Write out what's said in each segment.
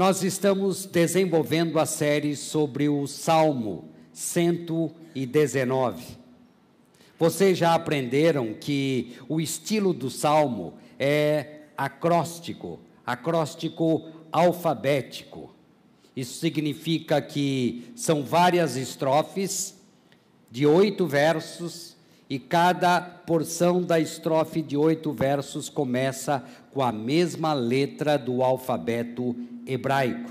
Nós estamos desenvolvendo a série sobre o Salmo 119. Vocês já aprenderam que o estilo do salmo é acróstico, acróstico alfabético. Isso significa que são várias estrofes de oito versos e cada porção da estrofe de oito versos começa com a mesma letra do alfabeto hebraico.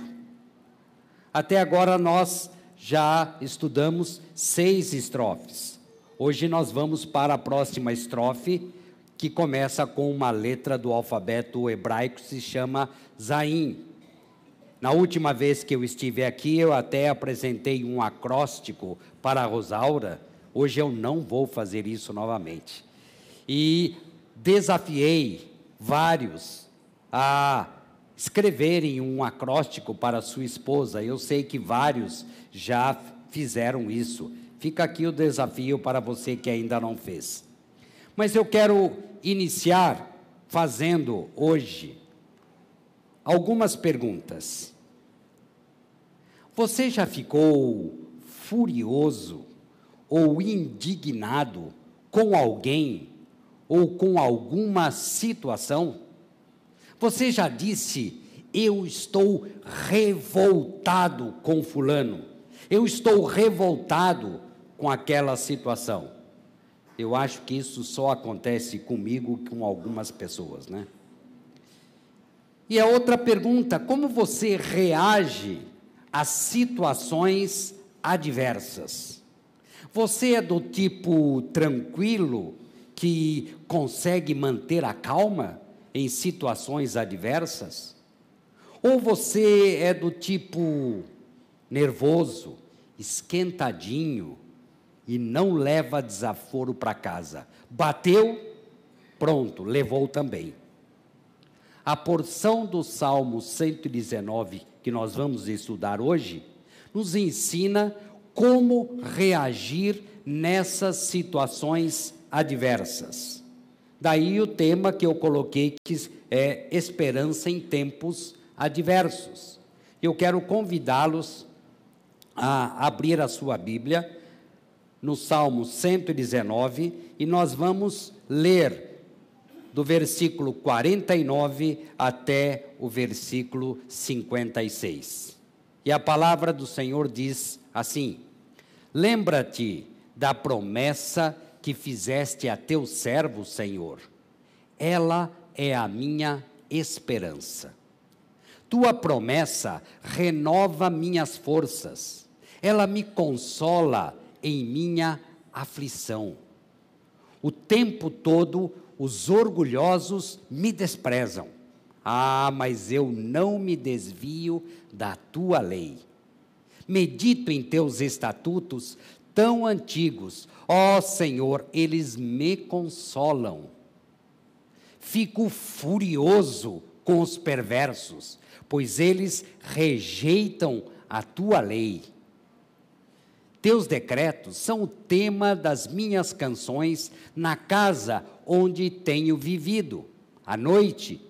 Até agora nós já estudamos seis estrofes. Hoje nós vamos para a próxima estrofe, que começa com uma letra do alfabeto hebraico, se chama Zain. Na última vez que eu estive aqui, eu até apresentei um acróstico para a Rosaura. Hoje eu não vou fazer isso novamente. E desafiei vários a escreverem um acróstico para sua esposa. Eu sei que vários já fizeram isso. Fica aqui o desafio para você que ainda não fez. Mas eu quero iniciar fazendo hoje algumas perguntas. Você já ficou furioso ou indignado com alguém ou com alguma situação? Você já disse, eu estou revoltado com Fulano, eu estou revoltado com aquela situação. Eu acho que isso só acontece comigo com algumas pessoas, né? E a outra pergunta: como você reage às situações adversas? Você é do tipo tranquilo que consegue manter a calma em situações adversas? Ou você é do tipo nervoso, esquentadinho e não leva desaforo para casa? Bateu, pronto, levou também. A porção do Salmo 119 que nós vamos estudar hoje nos ensina como reagir nessas situações adversas. Daí o tema que eu coloquei que é esperança em tempos adversos. Eu quero convidá-los a abrir a sua Bíblia no Salmo 119 e nós vamos ler do versículo 49 até o versículo 56. E a palavra do Senhor diz assim: Lembra-te da promessa que fizeste a teu servo, Senhor. Ela é a minha esperança. Tua promessa renova minhas forças. Ela me consola em minha aflição. O tempo todo os orgulhosos me desprezam. Ah, mas eu não me desvio da tua lei. Medito em teus estatutos tão antigos. Ó Senhor, eles me consolam. Fico furioso com os perversos, pois eles rejeitam a tua lei. Teus decretos são o tema das minhas canções na casa onde tenho vivido. À noite,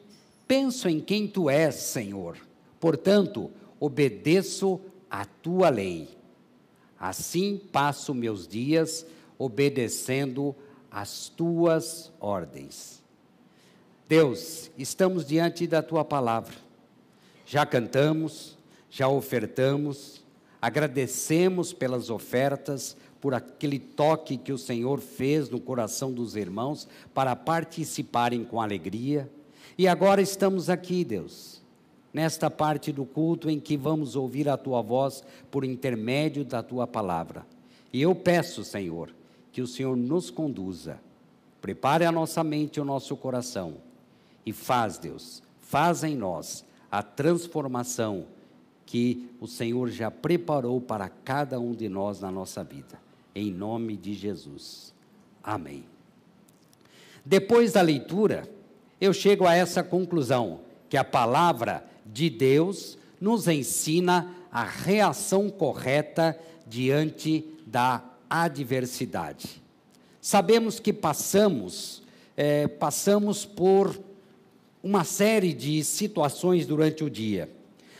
penso em quem tu és, Senhor. Portanto, obedeço a tua lei. Assim passo meus dias obedecendo as tuas ordens. Deus, estamos diante da tua palavra. Já cantamos, já ofertamos, Agradecemos pelas ofertas, por aquele toque que o Senhor fez no coração dos irmãos para participarem com alegria. E agora estamos aqui, Deus, nesta parte do culto em que vamos ouvir a tua voz por intermédio da tua palavra. E eu peço, Senhor, que o Senhor nos conduza. Prepare a nossa mente e o nosso coração e faz, Deus, faz em nós a transformação que o Senhor já preparou para cada um de nós na nossa vida. Em nome de Jesus. Amém. Depois da leitura, eu chego a essa conclusão: que a palavra de Deus nos ensina a reação correta diante da adversidade. Sabemos que passamos, é, passamos por uma série de situações durante o dia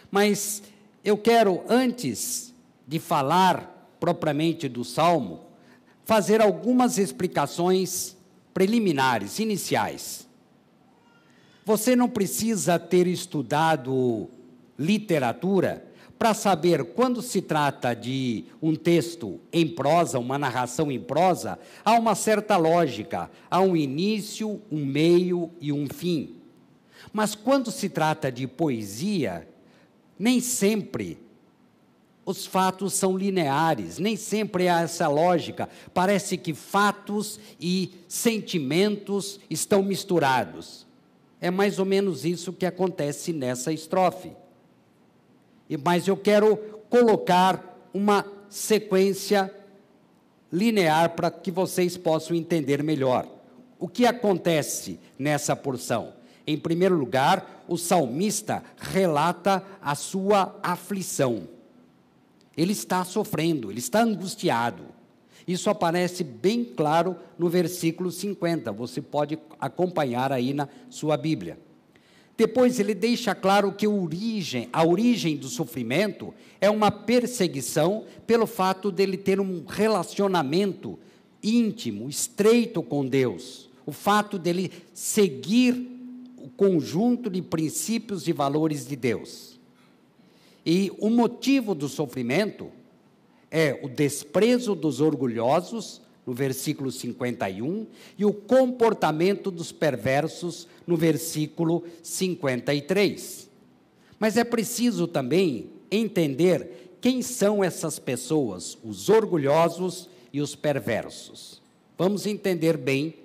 Mas eu quero, antes de falar propriamente do salmo, fazer algumas explicações preliminares, iniciais. Você não precisa ter estudado literatura para saber quando se trata de um texto em prosa, uma narração em prosa, há uma certa lógica, há um início, um meio e um fim. Mas quando se trata de poesia, nem sempre os fatos são lineares, nem sempre há essa lógica. Parece que fatos e sentimentos estão misturados. É mais ou menos isso que acontece nessa estrofe. Mas eu quero colocar uma sequência linear para que vocês possam entender melhor. O que acontece nessa porção? Em primeiro lugar, o salmista relata a sua aflição. Ele está sofrendo, ele está angustiado. Isso aparece bem claro no versículo 50. Você pode acompanhar aí na sua Bíblia. Depois ele deixa claro que a origem, a origem do sofrimento é uma perseguição pelo fato dele ter um relacionamento íntimo, estreito com Deus. O fato dele seguir o conjunto de princípios e valores de Deus. E o motivo do sofrimento é o desprezo dos orgulhosos, no versículo 51, e o comportamento dos perversos, no versículo 53. Mas é preciso também entender quem são essas pessoas, os orgulhosos e os perversos. Vamos entender bem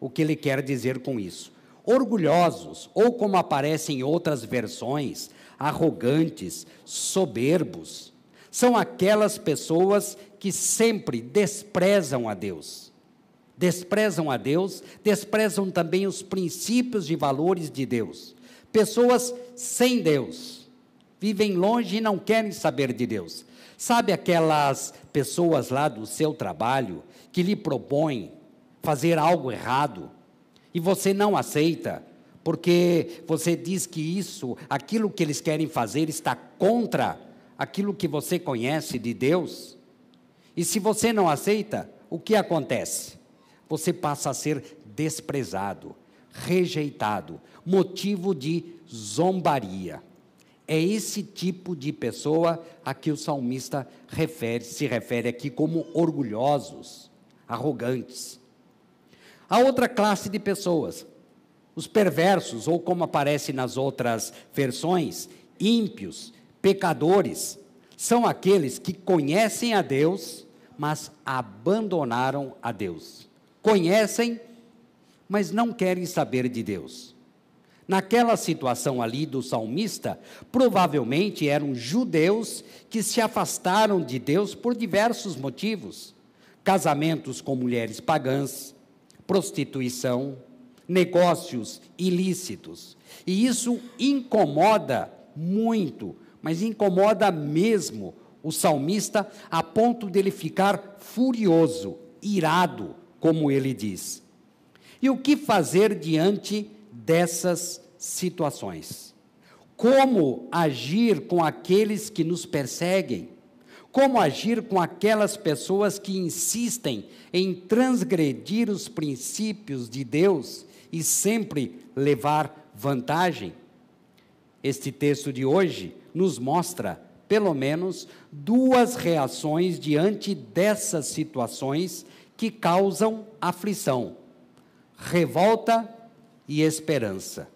o que ele quer dizer com isso. Orgulhosos, ou como aparece em outras versões, arrogantes, soberbos. São aquelas pessoas que sempre desprezam a Deus. Desprezam a Deus, desprezam também os princípios e valores de Deus. Pessoas sem Deus, vivem longe e não querem saber de Deus. Sabe aquelas pessoas lá do seu trabalho que lhe propõem fazer algo errado e você não aceita? porque você diz que isso, aquilo que eles querem fazer, está contra aquilo que você conhece de Deus. E se você não aceita, o que acontece? Você passa a ser desprezado, rejeitado, motivo de zombaria. É esse tipo de pessoa a que o salmista refere, se refere aqui como orgulhosos, arrogantes. A outra classe de pessoas os perversos, ou como aparece nas outras versões, ímpios, pecadores, são aqueles que conhecem a Deus, mas abandonaram a Deus. Conhecem, mas não querem saber de Deus. Naquela situação ali do salmista, provavelmente eram judeus que se afastaram de Deus por diversos motivos: casamentos com mulheres pagãs, prostituição, negócios ilícitos. E isso incomoda muito, mas incomoda mesmo o salmista a ponto dele ficar furioso, irado, como ele diz. E o que fazer diante dessas situações? Como agir com aqueles que nos perseguem? Como agir com aquelas pessoas que insistem em transgredir os princípios de Deus e sempre levar vantagem. Este texto de hoje nos mostra, pelo menos, duas reações diante dessas situações que causam aflição: revolta e esperança.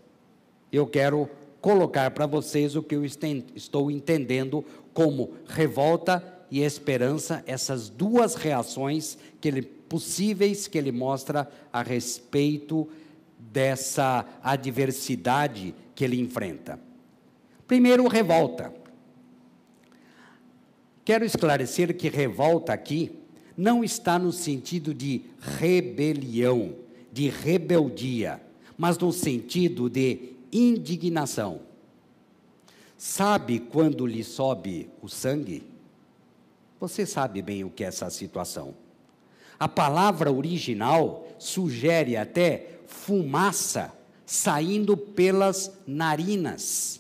Eu quero colocar para vocês o que eu estou entendendo como revolta e esperança, essas duas reações que ele, possíveis que ele mostra a respeito dessa adversidade que ele enfrenta. Primeiro, revolta. Quero esclarecer que revolta aqui não está no sentido de rebelião, de rebeldia, mas no sentido de indignação. Sabe quando lhe sobe o sangue? Você sabe bem o que é essa situação. A palavra original sugere até fumaça saindo pelas narinas.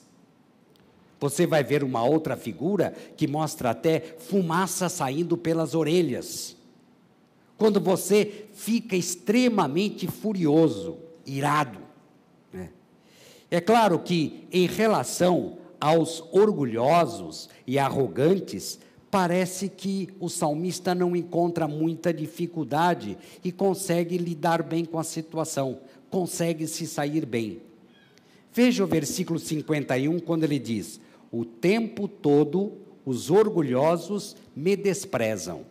Você vai ver uma outra figura que mostra até fumaça saindo pelas orelhas. Quando você fica extremamente furioso, irado. Né? É claro que, em relação aos orgulhosos e arrogantes, parece que o salmista não encontra muita dificuldade e consegue lidar bem com a situação, consegue se sair bem. Veja o versículo 51, quando ele diz: O tempo todo os orgulhosos me desprezam,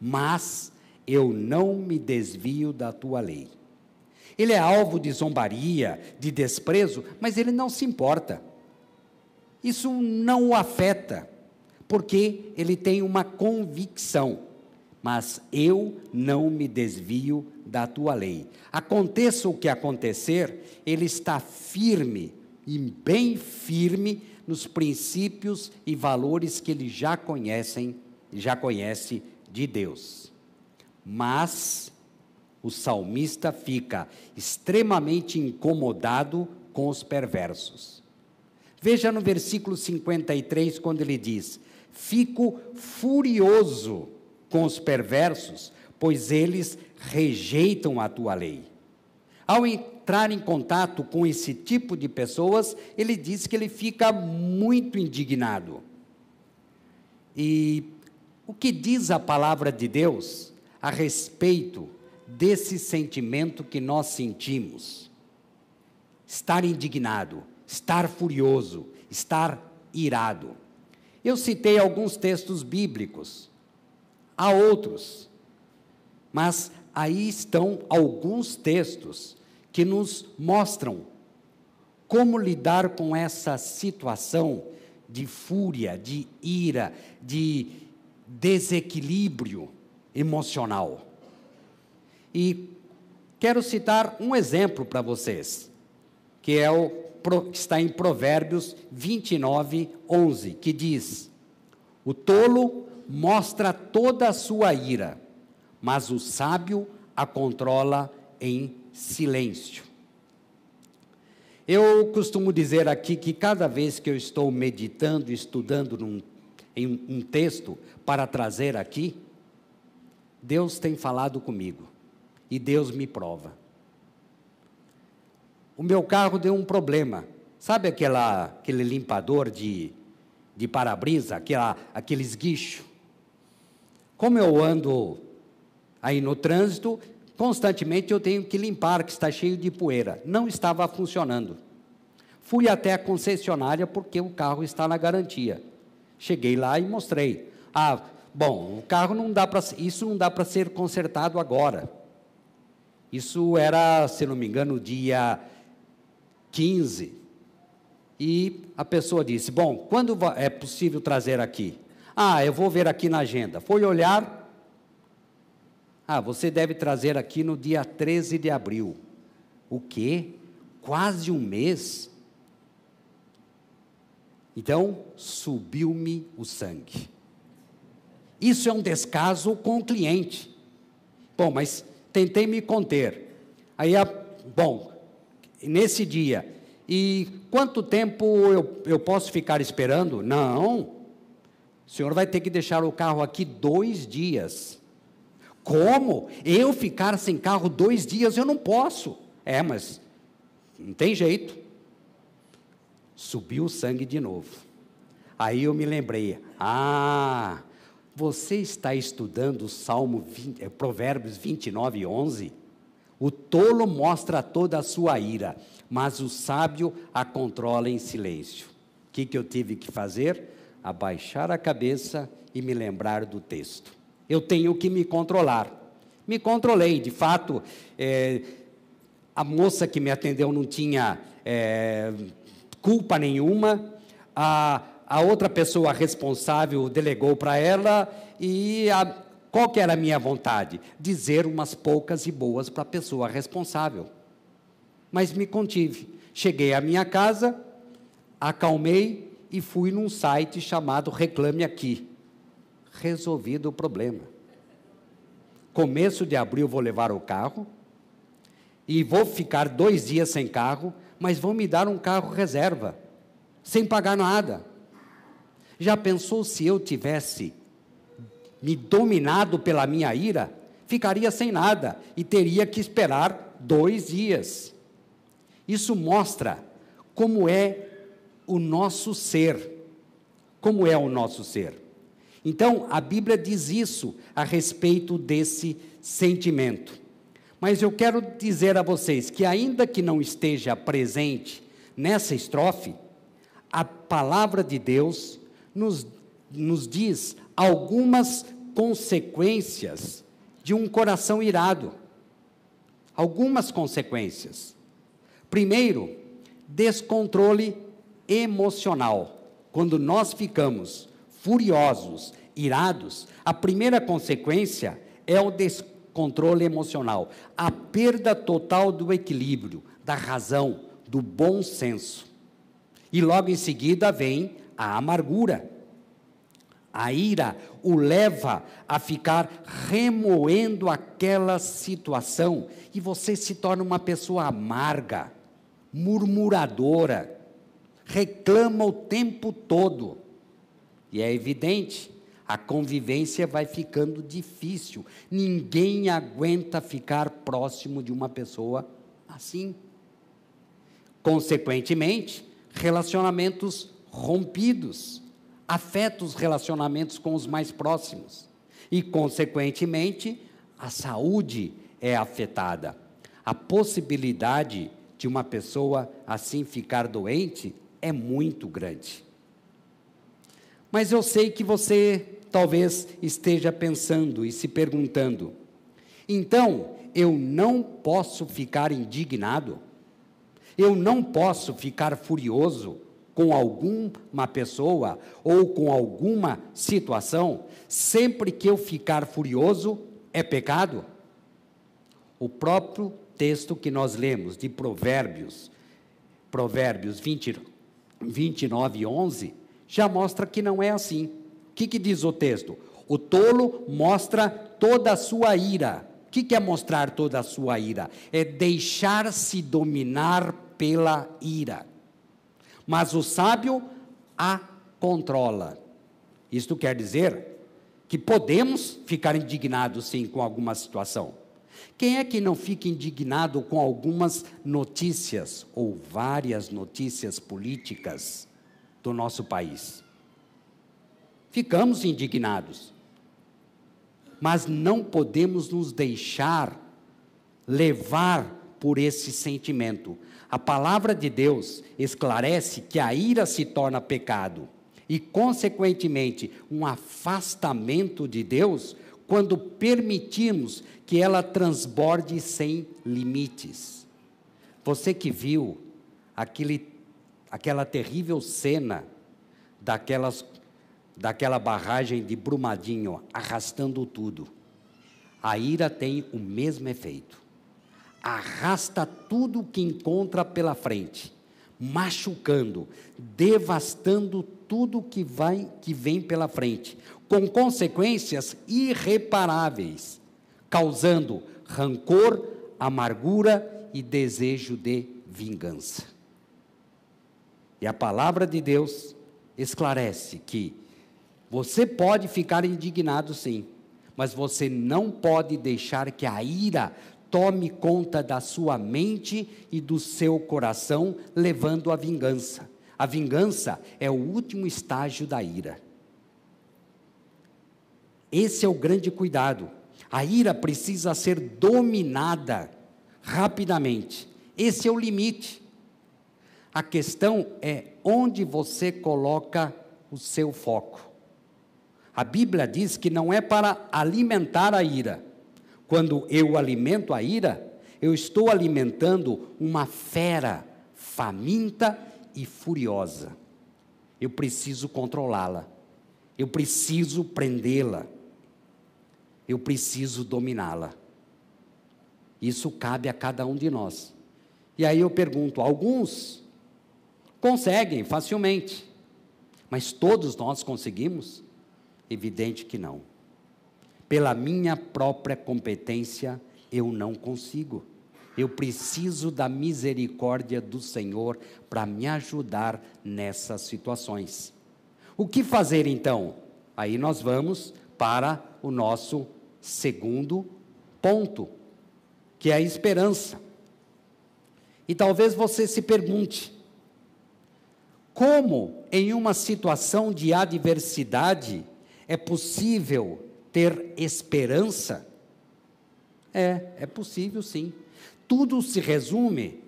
mas eu não me desvio da tua lei. Ele é alvo de zombaria, de desprezo, mas ele não se importa. Isso não o afeta, porque ele tem uma convicção. Mas eu não me desvio da tua lei. Aconteça o que acontecer, ele está firme e bem firme nos princípios e valores que ele já conhecem, já conhece de Deus. Mas o salmista fica extremamente incomodado com os perversos. Veja no versículo 53, quando ele diz: Fico furioso com os perversos, pois eles rejeitam a tua lei. Ao entrar em contato com esse tipo de pessoas, ele diz que ele fica muito indignado. E o que diz a palavra de Deus a respeito desse sentimento que nós sentimos. Estar indignado, estar furioso, estar irado. Eu citei alguns textos bíblicos, há outros, mas aí estão alguns textos que nos mostram como lidar com essa situação de fúria, de ira, de desequilíbrio emocional. E quero citar um exemplo para vocês, que é o que está em Provérbios 29, 11, que diz: O tolo mostra toda a sua ira, mas o sábio a controla em silêncio. Eu costumo dizer aqui que cada vez que eu estou meditando, estudando num, em um texto para trazer aqui, Deus tem falado comigo e Deus me prova. O meu carro deu um problema. Sabe aquela, aquele limpador de, de para-brisa, aquele esguicho? Como eu ando aí no trânsito, constantemente eu tenho que limpar, que está cheio de poeira. Não estava funcionando. Fui até a concessionária porque o carro está na garantia. Cheguei lá e mostrei. Ah, Bom, o carro não dá para isso não dá para ser consertado agora. Isso era, se não me engano, dia 15. E a pessoa disse: "Bom, quando é possível trazer aqui?" "Ah, eu vou ver aqui na agenda." Foi olhar ah, você deve trazer aqui no dia 13 de abril. O quê? Quase um mês? Então, subiu-me o sangue. Isso é um descaso com o cliente. Bom, mas tentei me conter. Aí, bom, nesse dia, e quanto tempo eu, eu posso ficar esperando? Não. O senhor vai ter que deixar o carro aqui dois dias. Como? Eu ficar sem carro dois dias? Eu não posso. É, mas não tem jeito. Subiu o sangue de novo. Aí eu me lembrei: ah, você está estudando o Salmo 20, eh, Provérbios 29, 11? O tolo mostra toda a sua ira, mas o sábio a controla em silêncio. O que, que eu tive que fazer? Abaixar a cabeça e me lembrar do texto. Eu tenho que me controlar. Me controlei, de fato. É, a moça que me atendeu não tinha é, culpa nenhuma. A, a outra pessoa responsável delegou para ela e a, qual que era a minha vontade? Dizer umas poucas e boas para a pessoa responsável. Mas me contive. Cheguei à minha casa, acalmei e fui num site chamado Reclame Aqui. Resolvido o problema. Começo de abril vou levar o carro e vou ficar dois dias sem carro, mas vão me dar um carro reserva sem pagar nada. Já pensou se eu tivesse me dominado pela minha ira? Ficaria sem nada e teria que esperar dois dias. Isso mostra como é o nosso ser. Como é o nosso ser. Então, a Bíblia diz isso a respeito desse sentimento. Mas eu quero dizer a vocês que, ainda que não esteja presente nessa estrofe, a palavra de Deus nos, nos diz algumas consequências de um coração irado. Algumas consequências. Primeiro, descontrole emocional. Quando nós ficamos furiosos, irados, a primeira consequência é o descontrole emocional, a perda total do equilíbrio, da razão, do bom senso. E logo em seguida vem a amargura. A ira o leva a ficar remoendo aquela situação e você se torna uma pessoa amarga, murmuradora, reclama o tempo todo. E é evidente, a convivência vai ficando difícil. Ninguém aguenta ficar próximo de uma pessoa assim. Consequentemente, relacionamentos rompidos, afeta os relacionamentos com os mais próximos e, consequentemente, a saúde é afetada. A possibilidade de uma pessoa assim ficar doente é muito grande. Mas eu sei que você talvez esteja pensando e se perguntando: então eu não posso ficar indignado? Eu não posso ficar furioso com alguma pessoa ou com alguma situação, sempre que eu ficar furioso, é pecado? O próprio texto que nós lemos de Provérbios, Provérbios 20, 29 e 11, já mostra que não é assim. O que, que diz o texto? O tolo mostra toda a sua ira. O que, que é mostrar toda a sua ira? É deixar-se dominar pela ira. Mas o sábio a controla. Isto quer dizer que podemos ficar indignados sim com alguma situação. Quem é que não fica indignado com algumas notícias ou várias notícias políticas do nosso país? Ficamos indignados. Mas não podemos nos deixar levar por esse sentimento. A palavra de Deus esclarece que a ira se torna pecado e, consequentemente, um afastamento de Deus quando permitimos que ela transborde sem limites. Você que viu aquele, aquela terrível cena daquelas, daquela barragem de Brumadinho arrastando tudo, a ira tem o mesmo efeito arrasta tudo que encontra pela frente, machucando, devastando tudo que vai que vem pela frente, com consequências irreparáveis, causando rancor, amargura e desejo de vingança. E a palavra de Deus esclarece que você pode ficar indignado sim, mas você não pode deixar que a ira tome conta da sua mente e do seu coração, levando à vingança. A vingança é o último estágio da ira. Esse é o grande cuidado. A ira precisa ser dominada rapidamente. Esse é o limite. A questão é onde você coloca o seu foco. A Bíblia diz que não é para alimentar a ira, quando eu alimento a ira, eu estou alimentando uma fera faminta e furiosa. Eu preciso controlá-la. Eu preciso prendê-la. Eu preciso dominá-la. Isso cabe a cada um de nós. E aí eu pergunto: alguns conseguem facilmente, mas todos nós conseguimos? Evidente que não. Pela minha própria competência, eu não consigo. Eu preciso da misericórdia do Senhor para me ajudar nessas situações. O que fazer então? Aí nós vamos para o nosso segundo ponto, que é a esperança. E talvez você se pergunte: como em uma situação de adversidade é possível ter esperança? É, é possível sim. Tudo se resume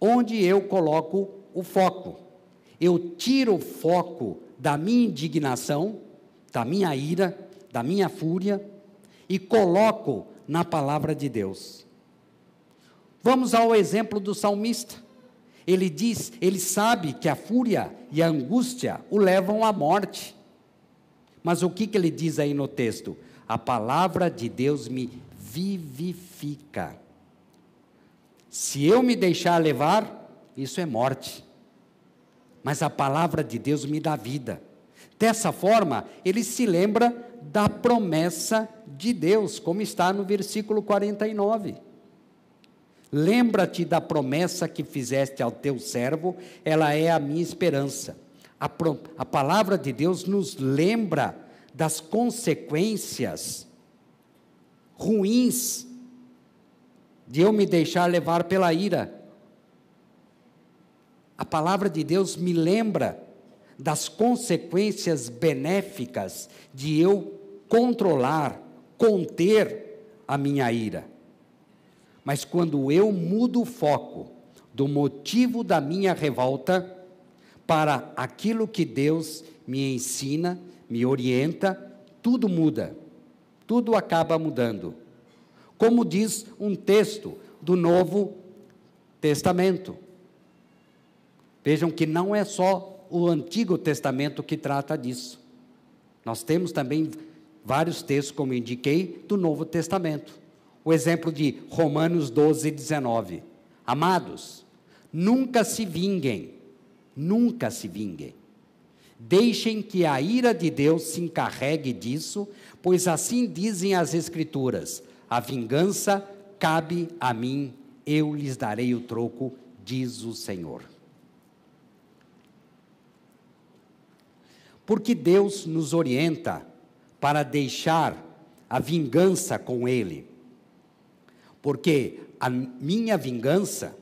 onde eu coloco o foco. Eu tiro o foco da minha indignação, da minha ira, da minha fúria e coloco na palavra de Deus. Vamos ao exemplo do salmista. Ele diz, ele sabe que a fúria e a angústia o levam à morte. Mas o que, que ele diz aí no texto? A palavra de Deus me vivifica. Se eu me deixar levar, isso é morte. Mas a palavra de Deus me dá vida. Dessa forma, ele se lembra da promessa de Deus, como está no versículo 49. Lembra-te da promessa que fizeste ao teu servo, ela é a minha esperança. A, pro, a palavra de Deus nos lembra das consequências ruins de eu me deixar levar pela ira. A palavra de Deus me lembra das consequências benéficas de eu controlar, conter a minha ira. Mas quando eu mudo o foco do motivo da minha revolta para aquilo que Deus me ensina, me orienta, tudo muda, tudo acaba mudando. Como diz um texto do Novo Testamento. Vejam que não é só o Antigo Testamento que trata disso. Nós temos também vários textos, como indiquei, do Novo Testamento. O exemplo de Romanos 12, 19. Amados, nunca se vinguem, nunca se vinguem. Deixem que a ira de Deus se encarregue disso, pois assim dizem as Escrituras: a vingança cabe a mim, eu lhes darei o troco, diz o Senhor. Porque Deus nos orienta para deixar a vingança com Ele. Porque a minha vingança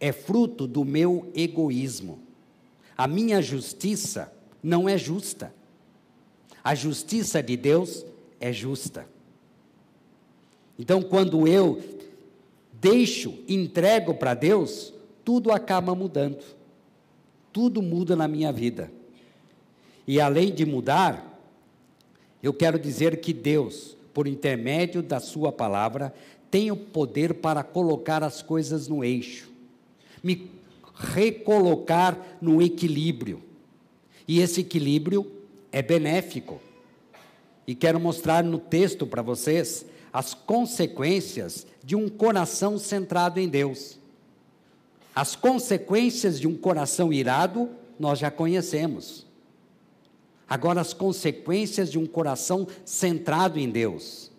é fruto do meu egoísmo. A minha justiça não é justa. A justiça de Deus é justa. Então, quando eu deixo, entrego para Deus, tudo acaba mudando. Tudo muda na minha vida. E além de mudar, eu quero dizer que Deus, por intermédio da Sua palavra, tem o poder para colocar as coisas no eixo, me recolocar no equilíbrio. E esse equilíbrio é benéfico. E quero mostrar no texto para vocês as consequências de um coração centrado em Deus. As consequências de um coração irado nós já conhecemos. Agora, as consequências de um coração centrado em Deus.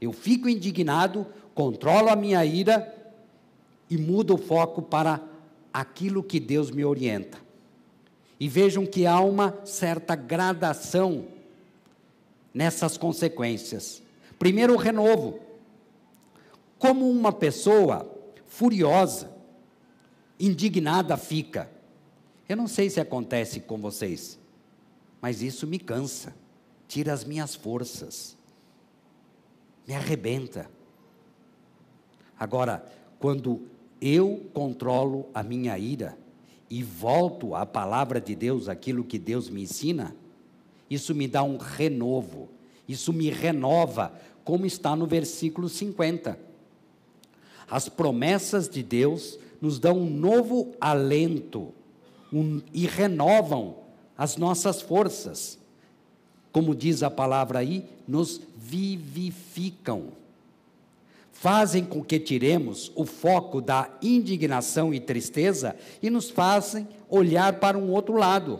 Eu fico indignado, controlo a minha ira e mudo o foco para aquilo que Deus me orienta. E vejam que há uma certa gradação nessas consequências. Primeiro, o renovo. Como uma pessoa furiosa, indignada fica. Eu não sei se acontece com vocês mas isso me cansa, tira as minhas forças, me arrebenta. Agora, quando eu controlo a minha ira e volto à palavra de Deus, aquilo que Deus me ensina, isso me dá um renovo, isso me renova, como está no versículo 50. As promessas de Deus nos dão um novo alento um, e renovam as nossas forças. Como diz a palavra aí, nos vivificam. Fazem com que tiremos o foco da indignação e tristeza e nos fazem olhar para um outro lado.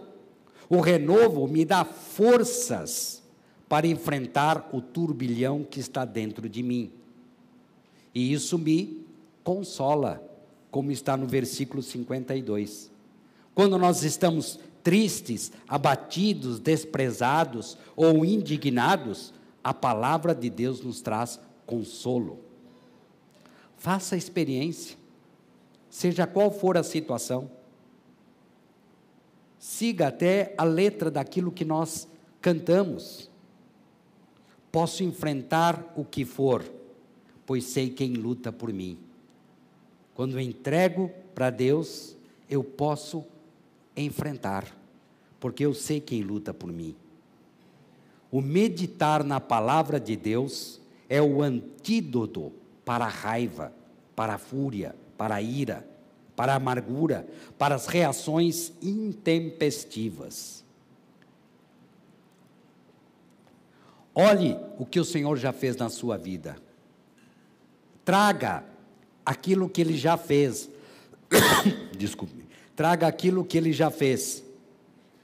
O renovo me dá forças para enfrentar o turbilhão que está dentro de mim. E isso me consola, como está no versículo 52. Quando nós estamos tristes, abatidos, desprezados ou indignados, a palavra de Deus nos traz consolo. Faça a experiência, seja qual for a situação. Siga até a letra daquilo que nós cantamos. Posso enfrentar o que for, pois sei quem luta por mim. Quando entrego para Deus, eu posso enfrentar, porque eu sei quem luta por mim. O meditar na palavra de Deus é o antídoto para a raiva, para a fúria, para a ira, para a amargura, para as reações intempestivas. Olhe o que o Senhor já fez na sua vida. Traga aquilo que ele já fez. Desculpe. Traga aquilo que ele já fez.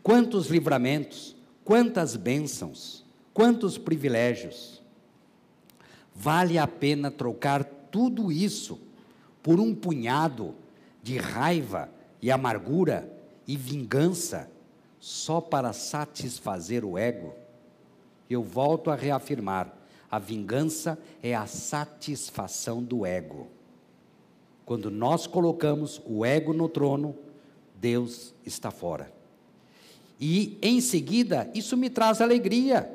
Quantos livramentos, quantas bênçãos, quantos privilégios. Vale a pena trocar tudo isso por um punhado de raiva e amargura e vingança só para satisfazer o ego? Eu volto a reafirmar: a vingança é a satisfação do ego. Quando nós colocamos o ego no trono, Deus está fora. E em seguida, isso me traz alegria,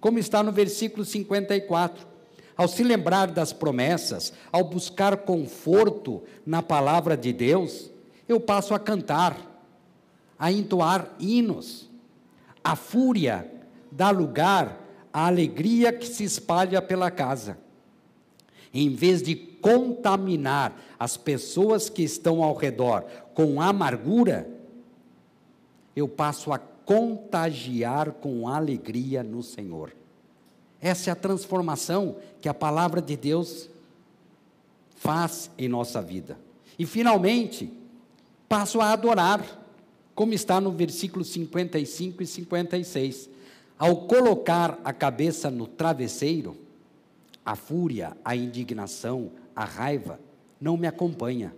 como está no versículo 54. Ao se lembrar das promessas, ao buscar conforto na palavra de Deus, eu passo a cantar, a entoar hinos. A fúria dá lugar à alegria que se espalha pela casa. Em vez de contaminar as pessoas que estão ao redor com amargura, eu passo a contagiar com alegria no Senhor. Essa é a transformação que a palavra de Deus faz em nossa vida. E finalmente, passo a adorar, como está no versículo 55 e 56. Ao colocar a cabeça no travesseiro, a fúria, a indignação, a raiva não me acompanha.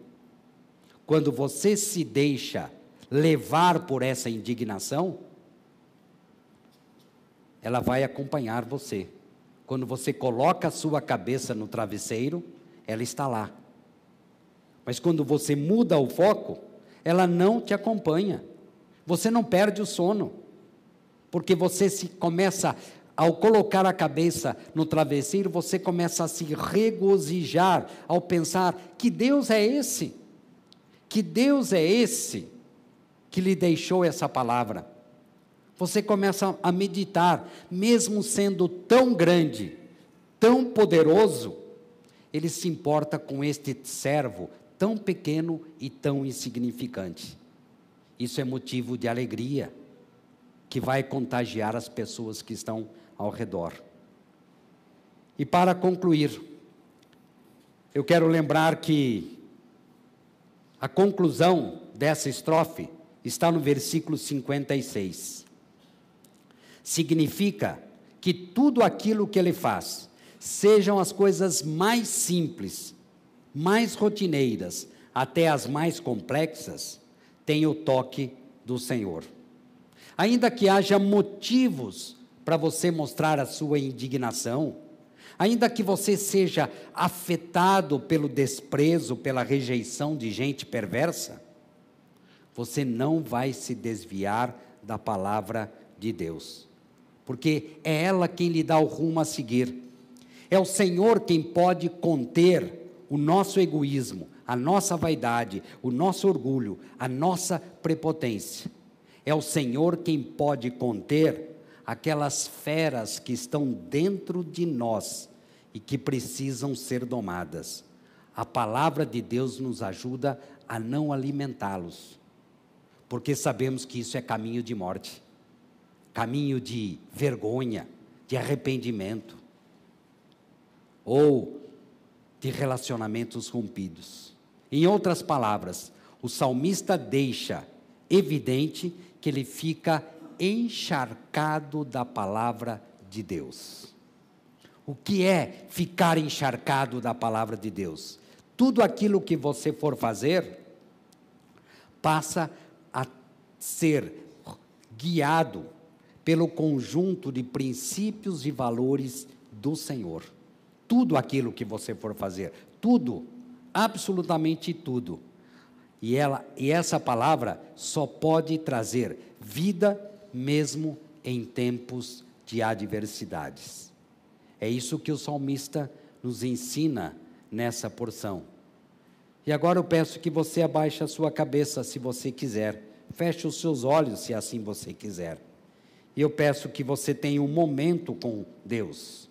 Quando você se deixa levar por essa indignação, ela vai acompanhar você. Quando você coloca a sua cabeça no travesseiro, ela está lá. Mas quando você muda o foco, ela não te acompanha. Você não perde o sono porque você se começa ao colocar a cabeça no travesseiro, você começa a se regozijar ao pensar que Deus é esse, que Deus é esse que lhe deixou essa palavra. Você começa a meditar, mesmo sendo tão grande, tão poderoso, ele se importa com este servo tão pequeno e tão insignificante. Isso é motivo de alegria que vai contagiar as pessoas que estão ao redor. E para concluir, eu quero lembrar que a conclusão dessa estrofe está no versículo 56. Significa que tudo aquilo que ele faz, sejam as coisas mais simples, mais rotineiras, até as mais complexas, tem o toque do Senhor. Ainda que haja motivos para você mostrar a sua indignação, ainda que você seja afetado pelo desprezo, pela rejeição de gente perversa, você não vai se desviar da palavra de Deus, porque é ela quem lhe dá o rumo a seguir. É o Senhor quem pode conter o nosso egoísmo, a nossa vaidade, o nosso orgulho, a nossa prepotência. É o Senhor quem pode conter aquelas feras que estão dentro de nós e que precisam ser domadas. A palavra de Deus nos ajuda a não alimentá-los, porque sabemos que isso é caminho de morte, caminho de vergonha, de arrependimento, ou de relacionamentos rompidos. Em outras palavras, o salmista deixa evidente que ele fica encharcado da palavra de Deus. O que é ficar encharcado da palavra de Deus? Tudo aquilo que você for fazer passa a ser guiado pelo conjunto de princípios e valores do Senhor. Tudo aquilo que você for fazer, tudo, absolutamente tudo. E, ela, e essa palavra só pode trazer vida mesmo em tempos de adversidades. É isso que o salmista nos ensina nessa porção. E agora eu peço que você abaixe a sua cabeça se você quiser, feche os seus olhos se assim você quiser. E eu peço que você tenha um momento com Deus.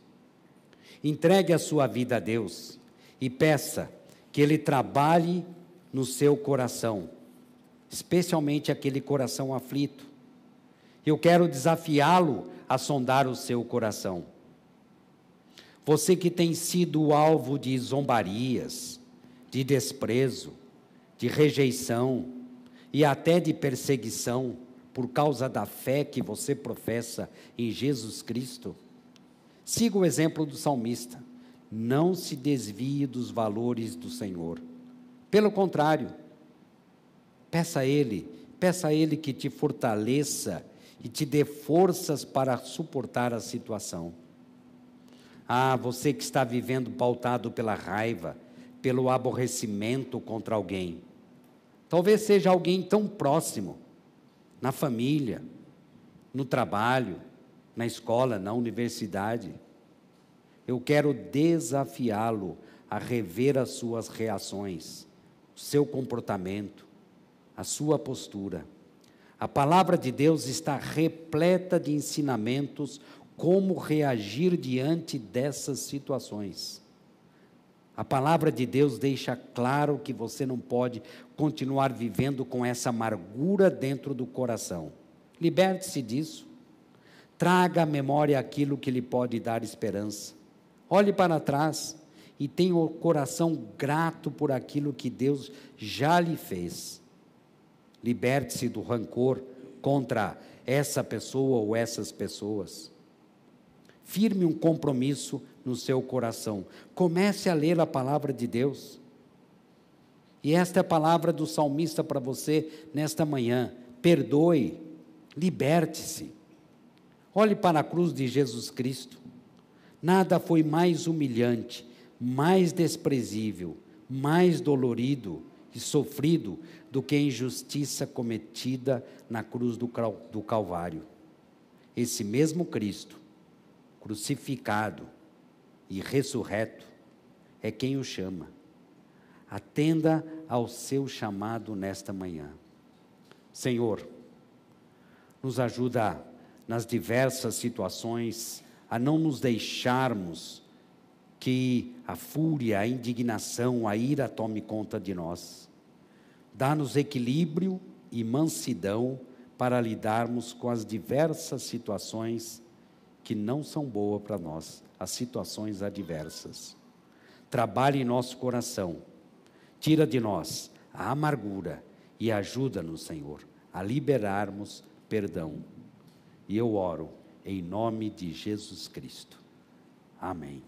Entregue a sua vida a Deus e peça que Ele trabalhe no seu coração, especialmente aquele coração aflito. Eu quero desafiá-lo a sondar o seu coração. Você que tem sido alvo de zombarias, de desprezo, de rejeição e até de perseguição por causa da fé que você professa em Jesus Cristo, siga o exemplo do salmista. Não se desvie dos valores do Senhor. Pelo contrário, peça a Ele, peça a Ele que te fortaleça e te dê forças para suportar a situação. Ah, você que está vivendo pautado pela raiva, pelo aborrecimento contra alguém. Talvez seja alguém tão próximo, na família, no trabalho, na escola, na universidade. Eu quero desafiá-lo a rever as suas reações, o seu comportamento, a sua postura. A palavra de Deus está repleta de ensinamentos como reagir diante dessas situações. A palavra de Deus deixa claro que você não pode continuar vivendo com essa amargura dentro do coração. Liberte-se disso. Traga à memória aquilo que lhe pode dar esperança. Olhe para trás e tenha o coração grato por aquilo que Deus já lhe fez. Liberte-se do rancor contra essa pessoa ou essas pessoas. Firme um compromisso no seu coração. Comece a ler a palavra de Deus. E esta é a palavra do salmista para você nesta manhã. Perdoe, liberte-se. Olhe para a cruz de Jesus Cristo. Nada foi mais humilhante, mais desprezível, mais dolorido e sofrido do que a injustiça cometida na cruz do, Calvário. Esse mesmo Cristo, crucificado e ressurreto, é quem o chama. Atenda ao seu chamado nesta manhã. Senhor, nos ajuda nas diversas situações a não nos deixarmos que a fúria, a indignação, a ira tome conta de nós. Dá-nos equilíbrio e mansidão para lidarmos com as diversas situações que não são boas para nós, as situações adversas. Trabalhe em nosso coração, tira de nós a amargura e ajuda-nos, Senhor, a liberarmos perdão. E eu oro em nome de Jesus Cristo. Amém.